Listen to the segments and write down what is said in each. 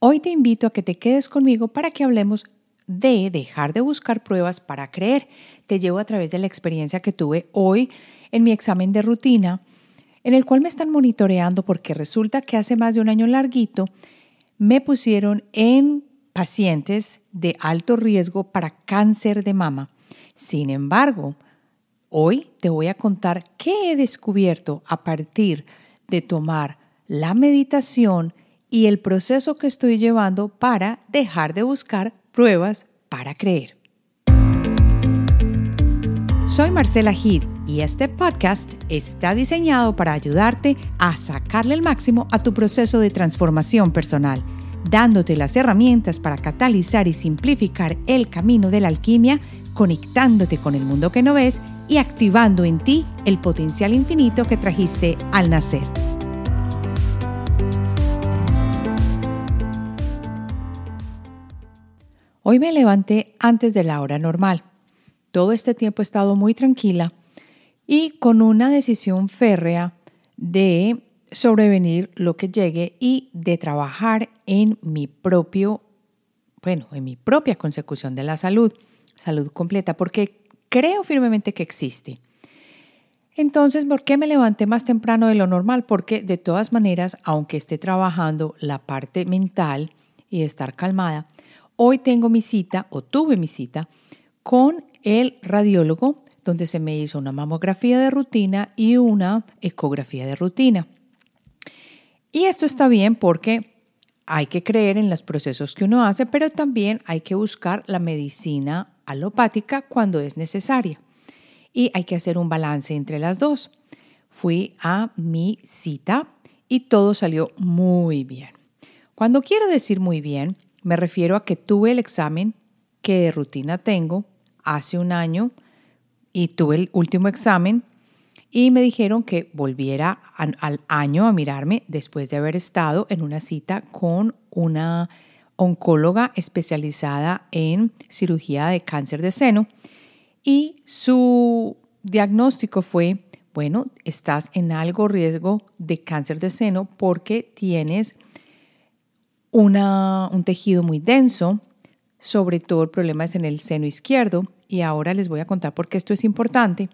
Hoy te invito a que te quedes conmigo para que hablemos de dejar de buscar pruebas para creer. Te llevo a través de la experiencia que tuve hoy en mi examen de rutina, en el cual me están monitoreando porque resulta que hace más de un año larguito me pusieron en pacientes de alto riesgo para cáncer de mama. Sin embargo, hoy te voy a contar qué he descubierto a partir de tomar la meditación y el proceso que estoy llevando para dejar de buscar pruebas para creer. Soy Marcela Gid y este podcast está diseñado para ayudarte a sacarle el máximo a tu proceso de transformación personal, dándote las herramientas para catalizar y simplificar el camino de la alquimia, conectándote con el mundo que no ves y activando en ti el potencial infinito que trajiste al nacer. Hoy me levanté antes de la hora normal. Todo este tiempo he estado muy tranquila y con una decisión férrea de sobrevenir lo que llegue y de trabajar en mi propio, bueno, en mi propia consecución de la salud, salud completa, porque creo firmemente que existe. Entonces, ¿por qué me levanté más temprano de lo normal? Porque de todas maneras, aunque esté trabajando la parte mental y de estar calmada, Hoy tengo mi cita, o tuve mi cita, con el radiólogo, donde se me hizo una mamografía de rutina y una ecografía de rutina. Y esto está bien porque hay que creer en los procesos que uno hace, pero también hay que buscar la medicina alopática cuando es necesaria. Y hay que hacer un balance entre las dos. Fui a mi cita y todo salió muy bien. Cuando quiero decir muy bien, me refiero a que tuve el examen que de rutina tengo hace un año y tuve el último examen y me dijeron que volviera al año a mirarme después de haber estado en una cita con una oncóloga especializada en cirugía de cáncer de seno y su diagnóstico fue, bueno, estás en algo riesgo de cáncer de seno porque tienes un tejido muy denso, sobre todo el problema es en el seno izquierdo y ahora les voy a contar por qué esto es importante.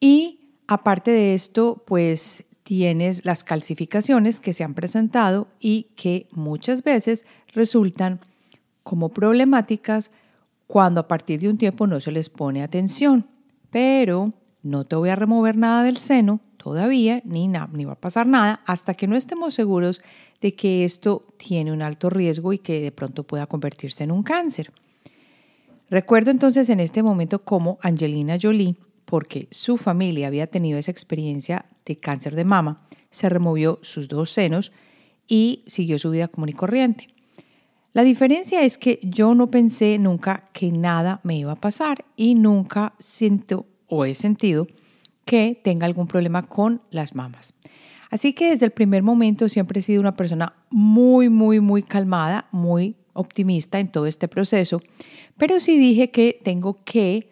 Y aparte de esto, pues tienes las calcificaciones que se han presentado y que muchas veces resultan como problemáticas cuando a partir de un tiempo no se les pone atención. Pero no te voy a remover nada del seno todavía, ni, ni va a pasar nada, hasta que no estemos seguros de que esto tiene un alto riesgo y que de pronto pueda convertirse en un cáncer. Recuerdo entonces en este momento cómo Angelina Jolie, porque su familia había tenido esa experiencia de cáncer de mama, se removió sus dos senos y siguió su vida común y corriente. La diferencia es que yo no pensé nunca que nada me iba a pasar y nunca siento o he sentido que tenga algún problema con las mamas. Así que desde el primer momento siempre he sido una persona muy, muy, muy calmada, muy optimista en todo este proceso, pero sí dije que tengo que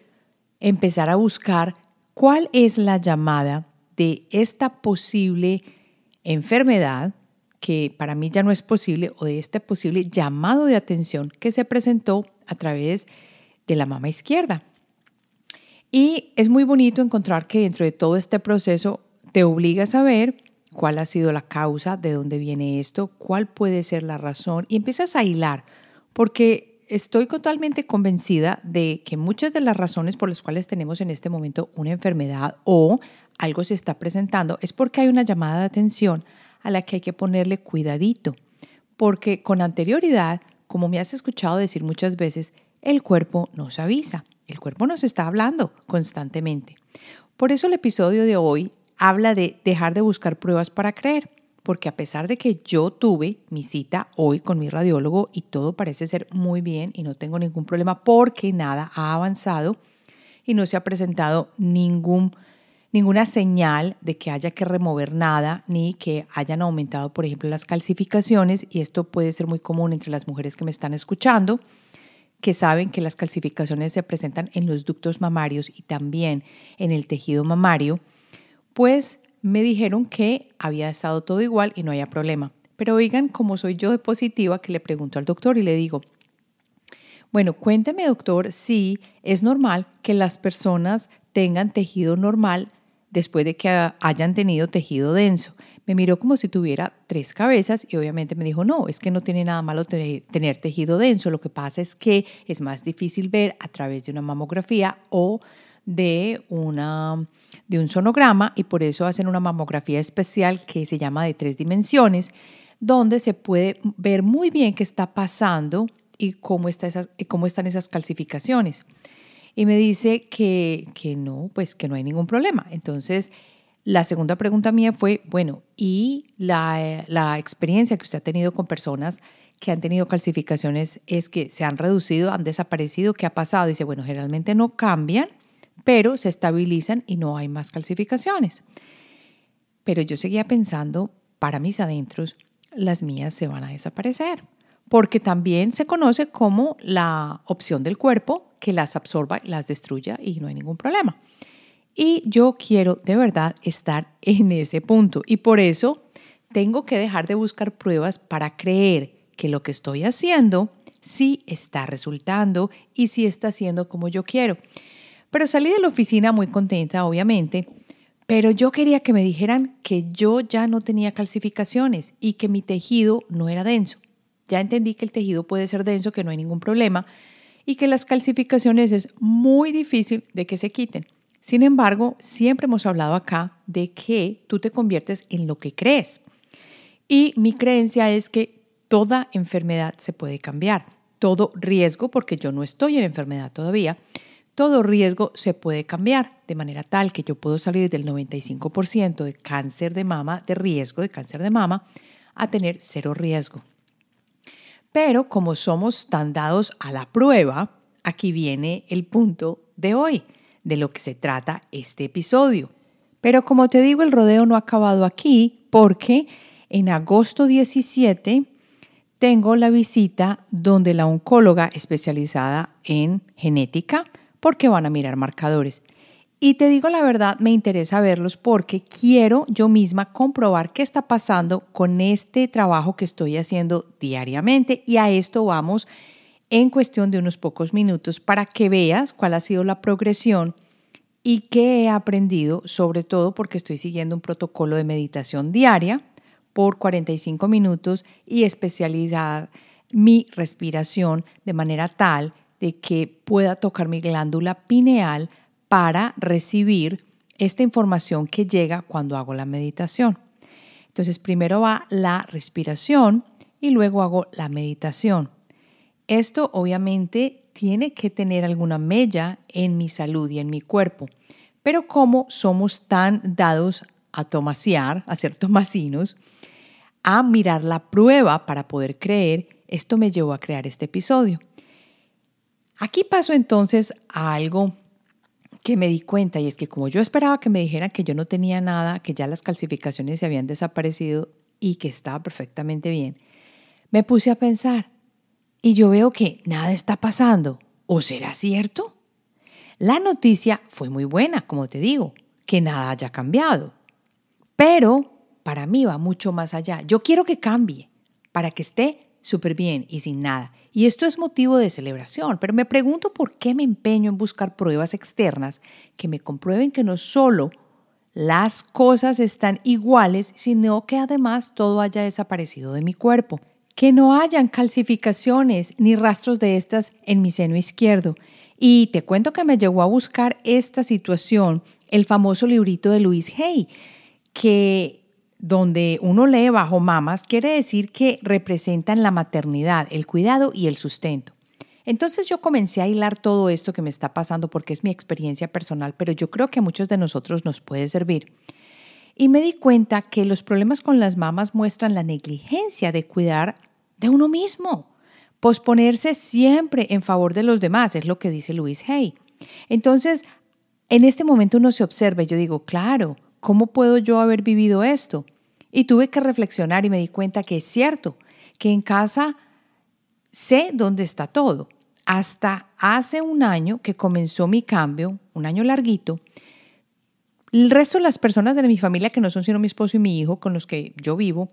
empezar a buscar cuál es la llamada de esta posible enfermedad que para mí ya no es posible o de este posible llamado de atención que se presentó a través de la mama izquierda. Y es muy bonito encontrar que dentro de todo este proceso te obliga a saber cuál ha sido la causa, de dónde viene esto, cuál puede ser la razón y empiezas a hilar, porque estoy totalmente convencida de que muchas de las razones por las cuales tenemos en este momento una enfermedad o algo se está presentando es porque hay una llamada de atención a la que hay que ponerle cuidadito, porque con anterioridad, como me has escuchado decir muchas veces, el cuerpo nos avisa, el cuerpo nos está hablando constantemente. Por eso el episodio de hoy habla de dejar de buscar pruebas para creer, porque a pesar de que yo tuve mi cita hoy con mi radiólogo y todo parece ser muy bien y no tengo ningún problema porque nada ha avanzado y no se ha presentado ningún ninguna señal de que haya que remover nada ni que hayan aumentado, por ejemplo, las calcificaciones y esto puede ser muy común entre las mujeres que me están escuchando que saben que las calcificaciones se presentan en los ductos mamarios y también en el tejido mamario pues me dijeron que había estado todo igual y no había problema. Pero oigan, como soy yo de positiva, que le pregunto al doctor y le digo, bueno, cuénteme doctor si es normal que las personas tengan tejido normal después de que hayan tenido tejido denso. Me miró como si tuviera tres cabezas y obviamente me dijo, no, es que no tiene nada malo tener tejido denso, lo que pasa es que es más difícil ver a través de una mamografía o de, una, de un sonograma y por eso hacen una mamografía especial que se llama de tres dimensiones, donde se puede ver muy bien qué está pasando y cómo, está esas, cómo están esas calcificaciones. Y me dice que, que no, pues que no hay ningún problema. Entonces, la segunda pregunta mía fue, bueno, ¿y la, la, experiencia que usted ha tenido con personas que han tenido calcificaciones es que se han reducido, han desaparecido? ¿Qué ha pasado? Dice, bueno, generalmente no cambian, pero se estabilizan y no hay más calcificaciones. Pero yo seguía pensando, para mis adentros, las mías se van a desaparecer, porque también se conoce como la opción del cuerpo que las absorba, las destruya y no hay ningún problema. Y yo quiero de verdad estar en ese punto y por eso tengo que dejar de buscar pruebas para creer que lo que estoy haciendo sí está resultando y sí está haciendo como yo quiero. Pero salí de la oficina muy contenta, obviamente, pero yo quería que me dijeran que yo ya no tenía calcificaciones y que mi tejido no era denso. Ya entendí que el tejido puede ser denso, que no hay ningún problema y que las calcificaciones es muy difícil de que se quiten. Sin embargo, siempre hemos hablado acá de que tú te conviertes en lo que crees. Y mi creencia es que toda enfermedad se puede cambiar, todo riesgo, porque yo no estoy en enfermedad todavía, todo riesgo se puede cambiar de manera tal que yo puedo salir del 95% de cáncer de mama, de riesgo de cáncer de mama, a tener cero riesgo. Pero como somos tan dados a la prueba, aquí viene el punto de hoy, de lo que se trata este episodio. Pero como te digo, el rodeo no ha acabado aquí porque en agosto 17 tengo la visita donde la oncóloga especializada en genética porque van a mirar marcadores. Y te digo la verdad, me interesa verlos porque quiero yo misma comprobar qué está pasando con este trabajo que estoy haciendo diariamente. Y a esto vamos en cuestión de unos pocos minutos para que veas cuál ha sido la progresión y qué he aprendido, sobre todo porque estoy siguiendo un protocolo de meditación diaria por 45 minutos y especializar mi respiración de manera tal de que pueda tocar mi glándula pineal para recibir esta información que llega cuando hago la meditación. Entonces, primero va la respiración y luego hago la meditación. Esto obviamente tiene que tener alguna mella en mi salud y en mi cuerpo, pero como somos tan dados a tomasear, a ser tomasinos, a mirar la prueba para poder creer, esto me llevó a crear este episodio. Aquí paso entonces a algo que me di cuenta y es que como yo esperaba que me dijeran que yo no tenía nada, que ya las calcificaciones se habían desaparecido y que estaba perfectamente bien, me puse a pensar y yo veo que nada está pasando. ¿O será cierto? La noticia fue muy buena, como te digo, que nada haya cambiado. Pero para mí va mucho más allá. Yo quiero que cambie para que esté súper bien y sin nada. Y esto es motivo de celebración, pero me pregunto por qué me empeño en buscar pruebas externas que me comprueben que no solo las cosas están iguales, sino que además todo haya desaparecido de mi cuerpo. Que no hayan calcificaciones ni rastros de estas en mi seno izquierdo. Y te cuento que me llegó a buscar esta situación el famoso librito de Louise Hay, que donde uno lee bajo mamas, quiere decir que representan la maternidad, el cuidado y el sustento. Entonces yo comencé a hilar todo esto que me está pasando porque es mi experiencia personal, pero yo creo que a muchos de nosotros nos puede servir. Y me di cuenta que los problemas con las mamas muestran la negligencia de cuidar de uno mismo, posponerse siempre en favor de los demás, es lo que dice Luis Hay. Entonces, en este momento uno se observa y yo digo, claro, ¿cómo puedo yo haber vivido esto? Y tuve que reflexionar y me di cuenta que es cierto, que en casa sé dónde está todo. Hasta hace un año que comenzó mi cambio, un año larguito, el resto de las personas de mi familia, que no son sino mi esposo y mi hijo con los que yo vivo,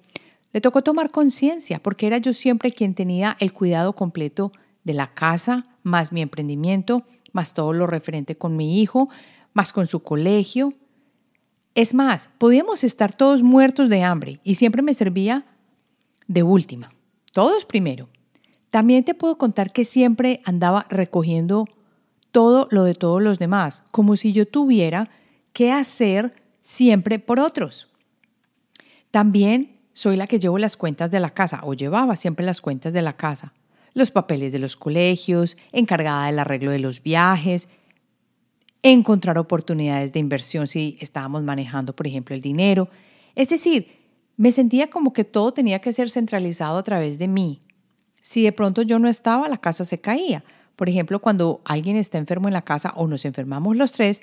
Le tocó tomar conciencia porque era yo siempre quien tenía el cuidado completo de la casa, más mi emprendimiento, más todo lo referente con mi hijo, más con su colegio. Es más, podíamos estar todos muertos de hambre y siempre me servía de última. Todos primero. También te puedo contar que siempre andaba recogiendo todo lo de todos los demás, como si yo tuviera que hacer siempre por otros. También soy la que llevo las cuentas de la casa o llevaba siempre las cuentas de la casa, los papeles de los colegios, encargada del arreglo de los viajes, encontrar oportunidades de inversión si estábamos manejando, por ejemplo, el dinero. Es decir, me sentía como que todo tenía que ser centralizado a través de mí. Si de pronto yo no estaba, la casa se caía. Por ejemplo, cuando alguien está enfermo en la casa o nos enfermamos los tres,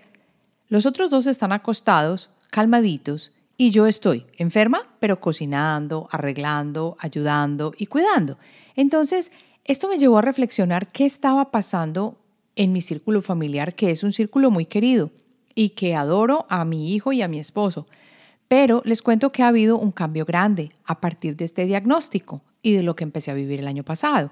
los otros dos están acostados, calmaditos, y yo estoy enferma, pero cocinando, arreglando, ayudando y cuidando. Entonces, esto me llevó a reflexionar qué estaba pasando en mi círculo familiar, que es un círculo muy querido y que adoro a mi hijo y a mi esposo. Pero les cuento que ha habido un cambio grande a partir de este diagnóstico y de lo que empecé a vivir el año pasado.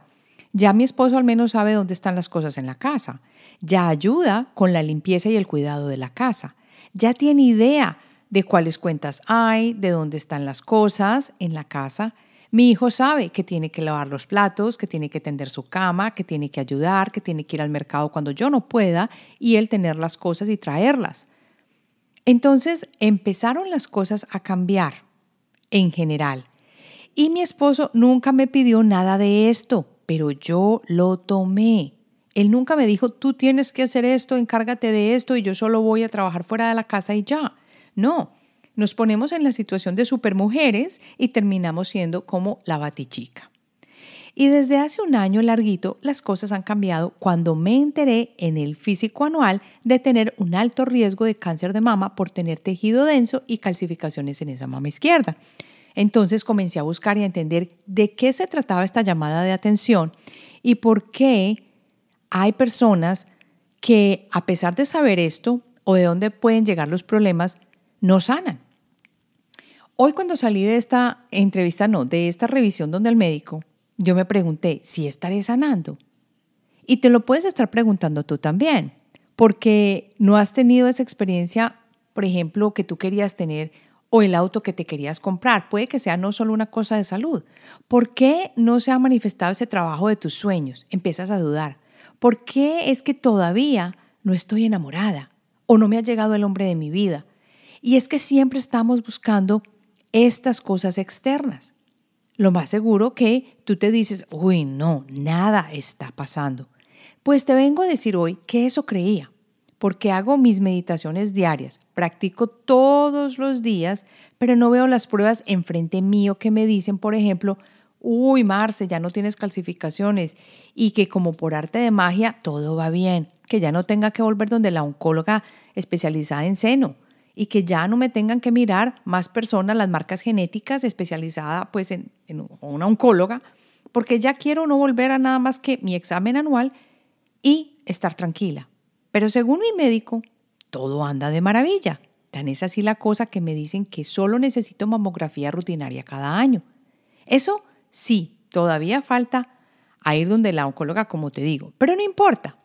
Ya mi esposo al menos sabe dónde están las cosas en la casa. Ya ayuda con la limpieza y el cuidado de la casa. Ya tiene idea de cuáles cuentas hay, de dónde están las cosas en la casa. Mi hijo sabe que tiene que lavar los platos, que tiene que tender su cama, que tiene que ayudar, que tiene que ir al mercado cuando yo no pueda y él tener las cosas y traerlas. Entonces empezaron las cosas a cambiar en general. Y mi esposo nunca me pidió nada de esto, pero yo lo tomé. Él nunca me dijo, tú tienes que hacer esto, encárgate de esto y yo solo voy a trabajar fuera de la casa y ya. No, nos ponemos en la situación de supermujeres y terminamos siendo como la batichica. Y desde hace un año larguito las cosas han cambiado cuando me enteré en el físico anual de tener un alto riesgo de cáncer de mama por tener tejido denso y calcificaciones en esa mama izquierda. Entonces comencé a buscar y a entender de qué se trataba esta llamada de atención y por qué hay personas que a pesar de saber esto o de dónde pueden llegar los problemas, no sanan. Hoy cuando salí de esta entrevista, no, de esta revisión donde el médico, yo me pregunté si estaré sanando. Y te lo puedes estar preguntando tú también, porque no has tenido esa experiencia, por ejemplo, que tú querías tener o el auto que te querías comprar. Puede que sea no solo una cosa de salud. ¿Por qué no se ha manifestado ese trabajo de tus sueños? Empiezas a dudar. ¿Por qué es que todavía no estoy enamorada o no me ha llegado el hombre de mi vida? Y es que siempre estamos buscando estas cosas externas. Lo más seguro que tú te dices, uy, no, nada está pasando. Pues te vengo a decir hoy que eso creía, porque hago mis meditaciones diarias, practico todos los días, pero no veo las pruebas enfrente mío que me dicen, por ejemplo, uy, Marce, ya no tienes calcificaciones y que como por arte de magia todo va bien, que ya no tenga que volver donde la oncóloga especializada en seno y que ya no me tengan que mirar más personas las marcas genéticas especializadas pues en, una oncóloga, porque ya quiero no volver a nada más que mi examen anual y estar tranquila. Pero según mi médico, todo anda de maravilla. Tan es así la cosa que me dicen que solo necesito mamografía rutinaria cada año. Eso sí, todavía falta ir donde la oncóloga, como te digo, pero no importa.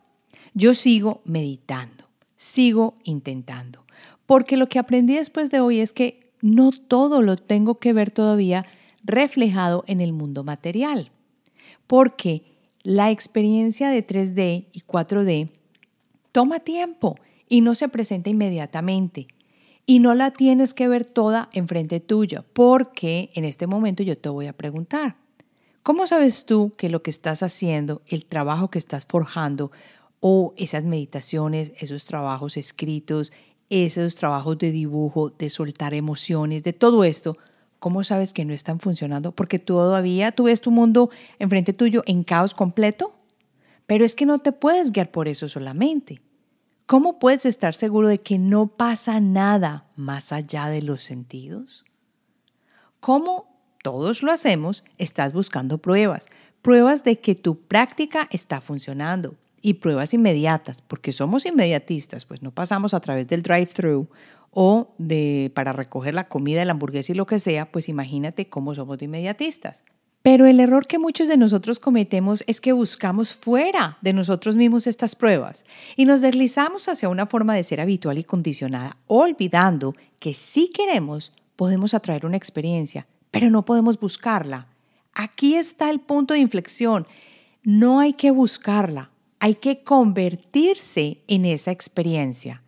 Yo sigo meditando, sigo intentando porque lo que aprendí después de hoy es que no todo lo tengo que ver todavía reflejado en el mundo material, porque la experiencia de 3D y 4D toma tiempo y no se presenta inmediatamente. Y no la tienes que ver toda enfrente tuya, porque en este momento yo te voy a preguntar, ¿cómo sabes tú que lo que estás haciendo, el trabajo que estás forjando, o esas meditaciones, esos trabajos escritos, esos trabajos de dibujo, de soltar emociones, de todo esto, ¿cómo sabes que no están funcionando? Porque todavía tú ves tu mundo enfrente tuyo en caos completo. Pero es que no te puedes guiar por eso solamente. ¿Cómo puedes estar seguro de que no pasa nada más allá de los sentidos? ¿Cómo todos lo hacemos, estás buscando pruebas, pruebas de que tu práctica está funcionando, y pruebas inmediatas, porque somos inmediatistas, pues no pasamos a través del drive-thru o de para recoger la comida, el hamburguesa y lo que sea, pues imagínate cómo somos inmediatistas. Pero el error que muchos de nosotros cometemos es que buscamos fuera de nosotros mismos estas pruebas y nos deslizamos hacia una forma de ser habitual y condicionada, olvidando que si queremos podemos atraer una experiencia, pero no podemos buscarla. Aquí está el punto de inflexión. No hay que buscarla, hay que convertirse en esa experiencia.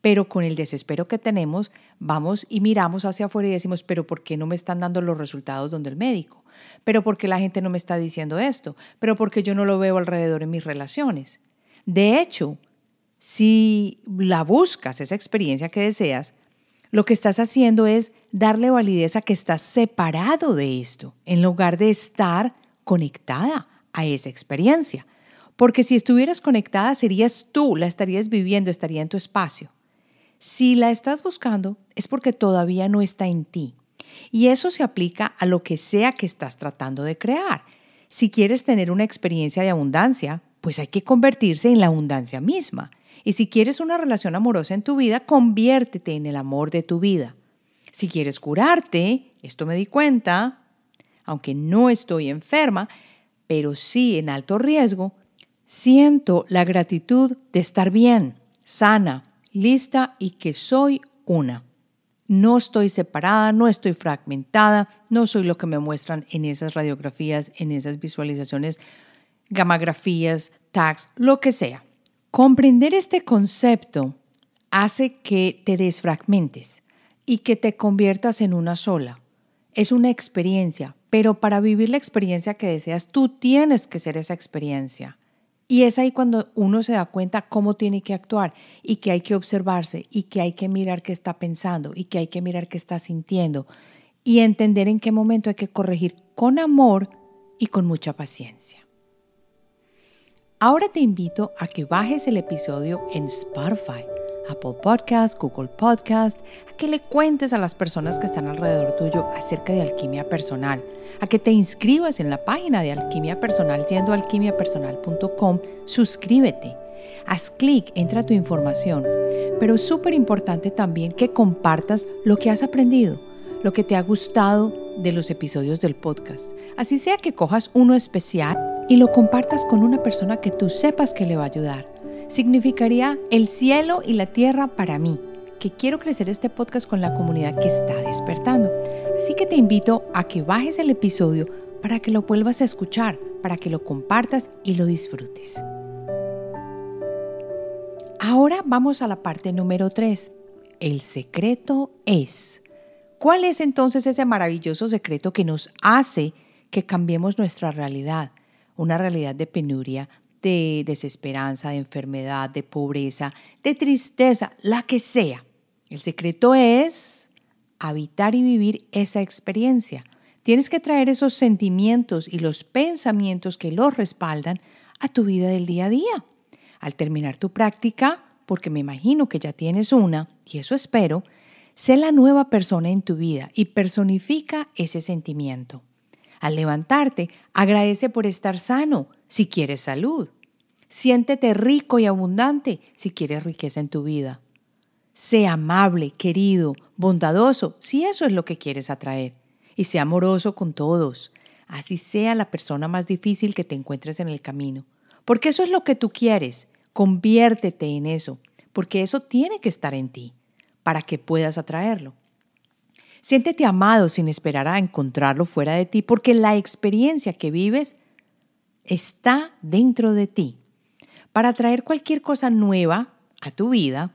Pero con el desespero que tenemos, vamos y miramos hacia afuera y decimos, pero ¿por qué no me están dando los resultados donde el médico? Pero porque la gente no me está diciendo esto, pero porque yo no lo veo alrededor en mis relaciones. De hecho, si la buscas, esa experiencia que deseas, lo que estás haciendo es darle validez a que estás separado de esto, en lugar de estar conectada a esa experiencia. Porque si estuvieras conectada, serías tú, la estarías viviendo, estaría en tu espacio. Si la estás buscando, es porque todavía no está en ti. Y eso se aplica a lo que sea que estás tratando de crear. Si quieres tener una experiencia de abundancia, pues hay que convertirse en la abundancia misma. Y si quieres una relación amorosa en tu vida, conviértete en el amor de tu vida. Si quieres curarte, esto me di cuenta, aunque no estoy enferma, pero sí en alto riesgo, siento la gratitud de estar bien, sana, lista y que soy una. No estoy separada, no estoy fragmentada, no soy lo que me muestran en esas radiografías, en esas visualizaciones, gamografías, tags, lo que sea. Comprender este concepto hace que te desfragmentes y que te conviertas en una sola. Es una experiencia, pero para vivir la experiencia que deseas, tú tienes que ser esa experiencia. Y es ahí cuando uno se da cuenta cómo tiene que actuar y que hay que observarse y que hay que mirar qué está pensando y que hay que mirar qué está sintiendo y entender en qué momento hay que corregir con amor y con mucha paciencia. Ahora te invito a que bajes el episodio en Spotify Apple Podcast, Google Podcast, a que le cuentes a las personas que están alrededor tuyo acerca de alquimia personal, a que te inscribas en la página de alquimia personal yendo a alquimiapersonal.com, suscríbete. Haz clic, entra tu información, pero es súper importante también que compartas lo que has aprendido, lo que te ha gustado de los episodios del podcast. Así sea que cojas uno especial y lo compartas con una persona que tú sepas que le va a ayudar significaría el cielo y la tierra para mí, que quiero crecer este podcast con la comunidad que está despertando. Así que te invito a que bajes el episodio para que lo vuelvas a escuchar, para que lo compartas y lo disfrutes. Ahora vamos a la parte número 3. El secreto es. ¿Cuál es entonces ese maravilloso secreto que nos hace que cambiemos nuestra realidad? Una realidad de penuria, de desesperanza, de enfermedad, de pobreza, de tristeza, la que sea. El secreto es habitar y vivir esa experiencia. Tienes que traer esos sentimientos y los pensamientos que los respaldan a tu vida del día a día. Al terminar tu práctica, porque me imagino que ya tienes una, y eso espero, sé la nueva persona en tu vida y personifica ese sentimiento. Al levantarte, agradece por estar sano, si quieres salud. Siéntete rico y abundante si quieres riqueza en tu vida. Sé amable, querido, bondadoso, si eso es lo que quieres atraer. Y sé amoroso con todos, así sea la persona más difícil que te encuentres en el camino. Porque eso es lo que tú quieres. Conviértete en eso, porque eso tiene que estar en ti, para que puedas atraerlo. Siéntete amado sin esperar a encontrarlo fuera de ti, porque la experiencia que vives está dentro de ti. Para traer cualquier cosa nueva a tu vida,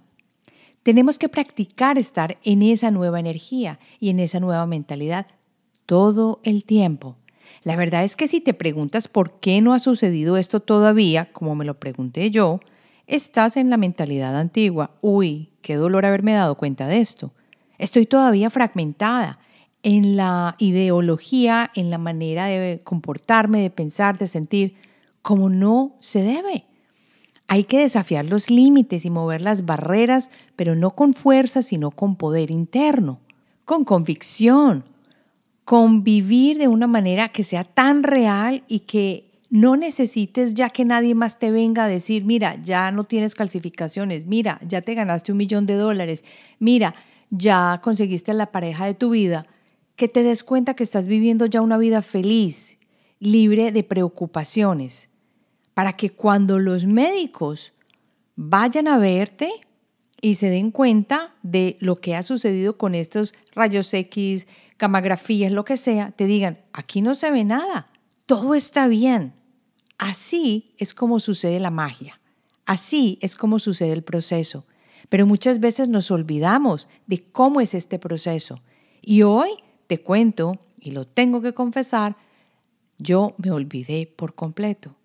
tenemos que practicar estar en esa nueva energía y en esa nueva mentalidad todo el tiempo. La verdad es que si te preguntas por qué no ha sucedido esto todavía, como me lo pregunté yo, estás en la mentalidad antigua. Uy, qué dolor haberme dado cuenta de esto. Estoy todavía fragmentada en la ideología, en la manera de comportarme, de pensar, de sentir, como no se debe. Hay que desafiar los límites y mover las barreras, pero no con fuerza, sino con poder interno, con convicción, con vivir de una manera que sea tan real y que no necesites ya que nadie más te venga a decir, mira, ya no tienes calcificaciones, mira, ya te ganaste un millón de dólares, mira, ya conseguiste la pareja de tu vida, que te des cuenta que estás viviendo ya una vida feliz, libre de preocupaciones, para que cuando los médicos vayan a verte y se den cuenta de lo que ha sucedido con estos rayos X, camografías, lo que sea, te digan, aquí no se ve nada, todo está bien. Así es como sucede la magia, así es como sucede el proceso. Pero muchas veces nos olvidamos de cómo es este proceso. Y hoy te cuento, y lo tengo que confesar, yo me olvidé por completo.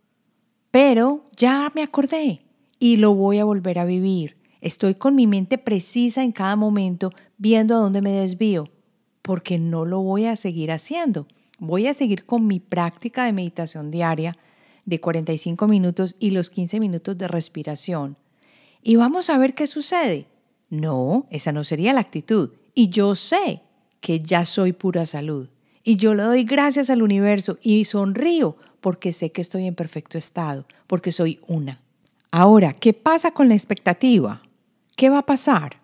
Pero ya me acordé y lo voy a volver a vivir. Estoy con mi mente precisa en cada momento, viendo a dónde me desvío, porque no lo voy a seguir haciendo. Voy a seguir con mi práctica de meditación diaria de 45 minutos y los 15 minutos de respiración. Y vamos a ver qué sucede. No, esa no sería la actitud. Y yo sé que ya soy pura salud. Y yo le doy gracias al universo y sonrío porque sé que estoy en perfecto estado, porque soy una. Ahora, ¿qué pasa con la expectativa? ¿Qué va a pasar?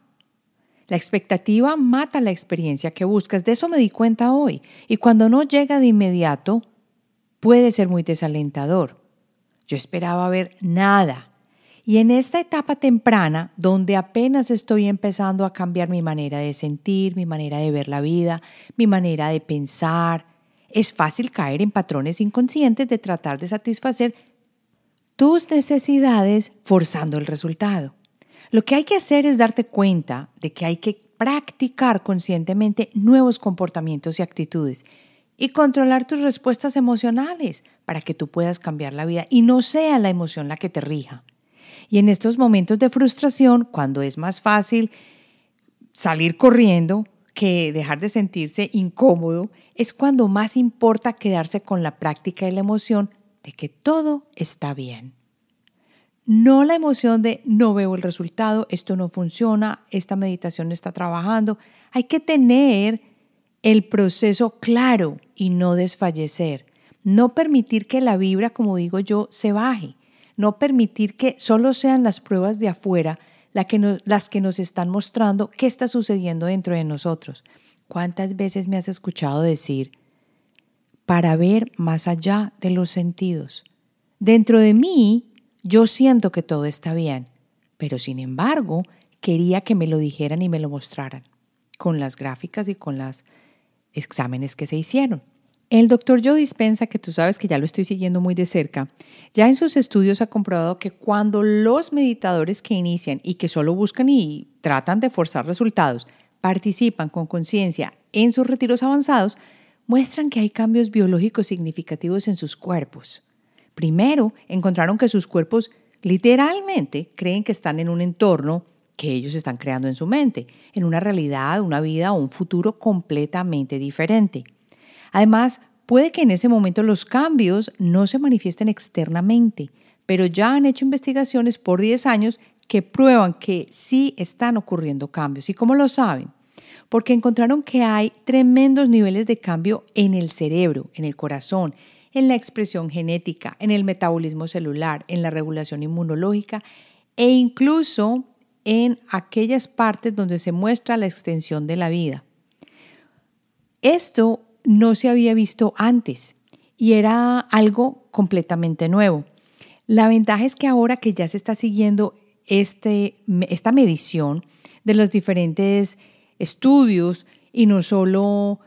La expectativa mata la experiencia que buscas, de eso me di cuenta hoy. Y cuando no llega de inmediato, puede ser muy desalentador. Yo esperaba ver nada. Y en esta etapa temprana, donde apenas estoy empezando a cambiar mi manera de sentir, mi manera de ver la vida, mi manera de pensar, es fácil caer en patrones inconscientes de tratar de satisfacer tus necesidades forzando el resultado. Lo que hay que hacer es darte cuenta de que hay que practicar conscientemente nuevos comportamientos y actitudes y controlar tus respuestas emocionales para que tú puedas cambiar la vida y no sea la emoción la que te rija. Y en estos momentos de frustración, cuando es más fácil salir corriendo que dejar de sentirse incómodo, es cuando más importa quedarse con la práctica y la emoción de que todo está bien. No la emoción de no veo el resultado, esto no funciona, esta meditación no está trabajando. Hay que tener el proceso claro y no desfallecer. No permitir que la vibra, como digo yo, se baje. No permitir que solo sean las pruebas de afuera las que nos están mostrando qué está sucediendo dentro de nosotros. ¿Cuántas veces me has escuchado decir, para ver más allá de los sentidos? Dentro de mí, yo siento que todo está bien, pero sin embargo, quería que me lo dijeran y me lo mostraran, con las gráficas y con los exámenes que se hicieron. El doctor Joe Dispensa, que tú sabes que ya lo estoy siguiendo muy de cerca, ya en sus estudios ha comprobado que cuando los meditadores que inician y que solo buscan y tratan de forzar resultados participan con conciencia en sus retiros avanzados, muestran que hay cambios biológicos significativos en sus cuerpos. Primero, encontraron que sus cuerpos literalmente creen que están en un entorno que ellos están creando en su mente, en una realidad, una vida o un futuro completamente diferente. Además, puede que en ese momento los cambios no se manifiesten externamente, pero ya han hecho investigaciones por 10 años que prueban que sí están ocurriendo cambios. ¿Y cómo lo saben? Porque encontraron que hay tremendos niveles de cambio en el cerebro, en el corazón, en la expresión genética, en el metabolismo celular, en la regulación inmunológica e incluso en aquellas partes donde se muestra la extensión de la vida. Esto no se había visto antes y era algo completamente nuevo. La ventaja es que ahora que ya se está siguiendo este, esta medición de los diferentes estudios y no solo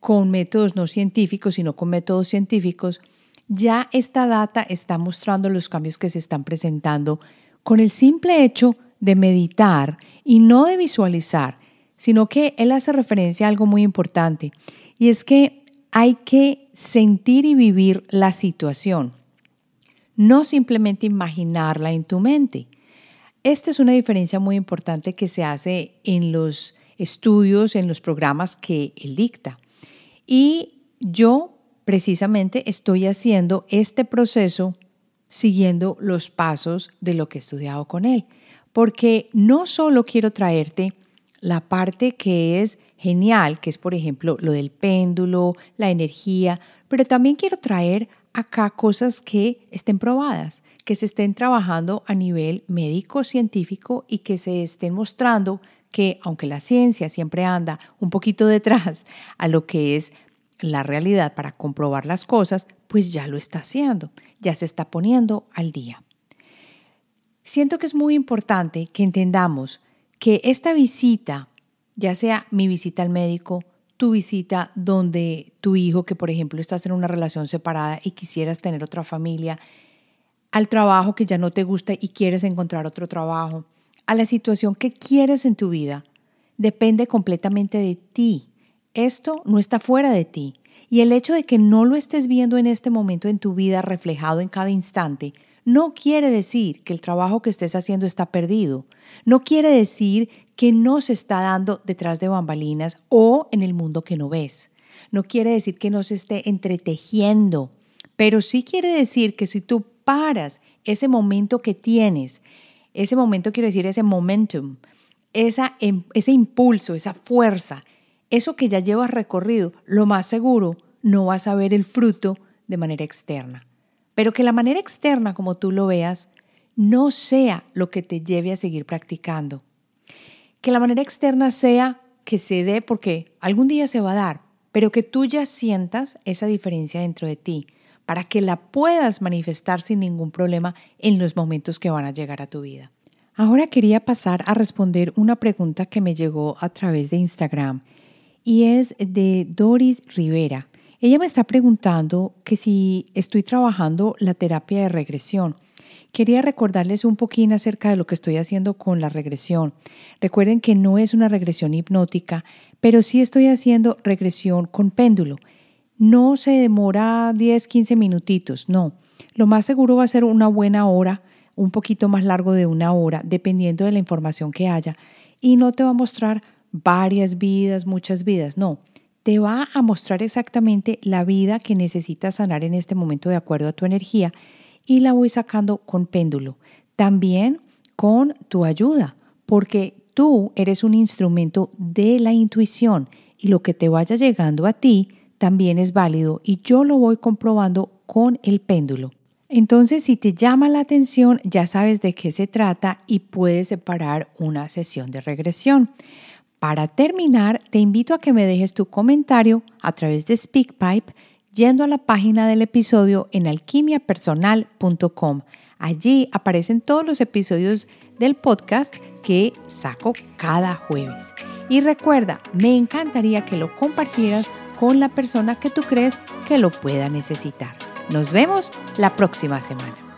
con métodos no científicos, sino con métodos científicos, ya esta data está mostrando los cambios que se están presentando con el simple hecho de meditar y no de visualizar, sino que él hace referencia a algo muy importante y es que hay que sentir y vivir la situación, no simplemente imaginarla en tu mente. Esta es una diferencia muy importante que se hace en los estudios, en los programas que él dicta. Y yo precisamente estoy haciendo este proceso siguiendo los pasos de lo que he estudiado con él, porque no solo quiero traerte la parte que es genial, que es por ejemplo lo del péndulo, la energía, pero también quiero traer acá cosas que estén probadas, que se estén trabajando a nivel médico, científico y que se estén mostrando que aunque la ciencia siempre anda un poquito detrás a lo que es la realidad para comprobar las cosas, pues ya lo está haciendo, ya se está poniendo al día. Siento que es muy importante que entendamos que esta visita, ya sea mi visita al médico, tu visita donde tu hijo, que por ejemplo estás en una relación separada y quisieras tener otra familia, al trabajo que ya no te gusta y quieres encontrar otro trabajo, a la situación que quieres en tu vida, depende completamente de ti. Esto no está fuera de ti. Y el hecho de que no lo estés viendo en este momento en tu vida reflejado en cada instante, no quiere decir que el trabajo que estés haciendo está perdido. No quiere decir que no se está dando detrás de bambalinas o en el mundo que no ves. No quiere decir que no se esté entretejiendo, pero sí quiere decir que si tú paras ese momento que tienes, ese momento quiero decir ese momentum, em, ese impulso, esa fuerza, eso que ya llevas recorrido, lo más seguro no vas a ver el fruto de manera externa. Pero que la manera externa, como tú lo veas, no sea lo que te lleve a seguir practicando. Que la manera externa sea que se dé porque algún día se va a dar, pero que tú ya sientas esa diferencia dentro de ti para que la puedas manifestar sin ningún problema en los momentos que van a llegar a tu vida. Ahora quería pasar a responder una pregunta que me llegó a través de Instagram y es de Doris Rivera. Ella me está preguntando que si estoy trabajando la terapia de regresión. Quería recordarles un poquín acerca de lo que estoy haciendo con la regresión. Recuerden que no es una regresión hipnótica, pero sí estoy haciendo regresión con péndulo. No se demora 10, 15 minutitos, no. Lo más seguro va a ser una buena hora, un poquito más largo de una hora, dependiendo de la información que haya. Y no te va a mostrar varias vidas, muchas vidas, no. Te va a mostrar exactamente la vida que necesitas sanar en este momento de acuerdo a tu energía y la voy sacando con péndulo. También con tu ayuda, porque tú eres un instrumento de la intuición y lo que te vaya llegando a ti también es válido y yo lo voy comprobando con el péndulo. Entonces, si te llama la atención, ya sabes de qué se trata y puedes separar una sesión de regresión. Para terminar, te invito a que me dejes tu comentario a través de SpeakPipe yendo a la página del episodio en alquimiapersonal.com. Allí aparecen todos los episodios del podcast que saco cada jueves. Y recuerda, me encantaría que lo compartieras con la persona que tú crees que lo pueda necesitar. Nos vemos la próxima semana.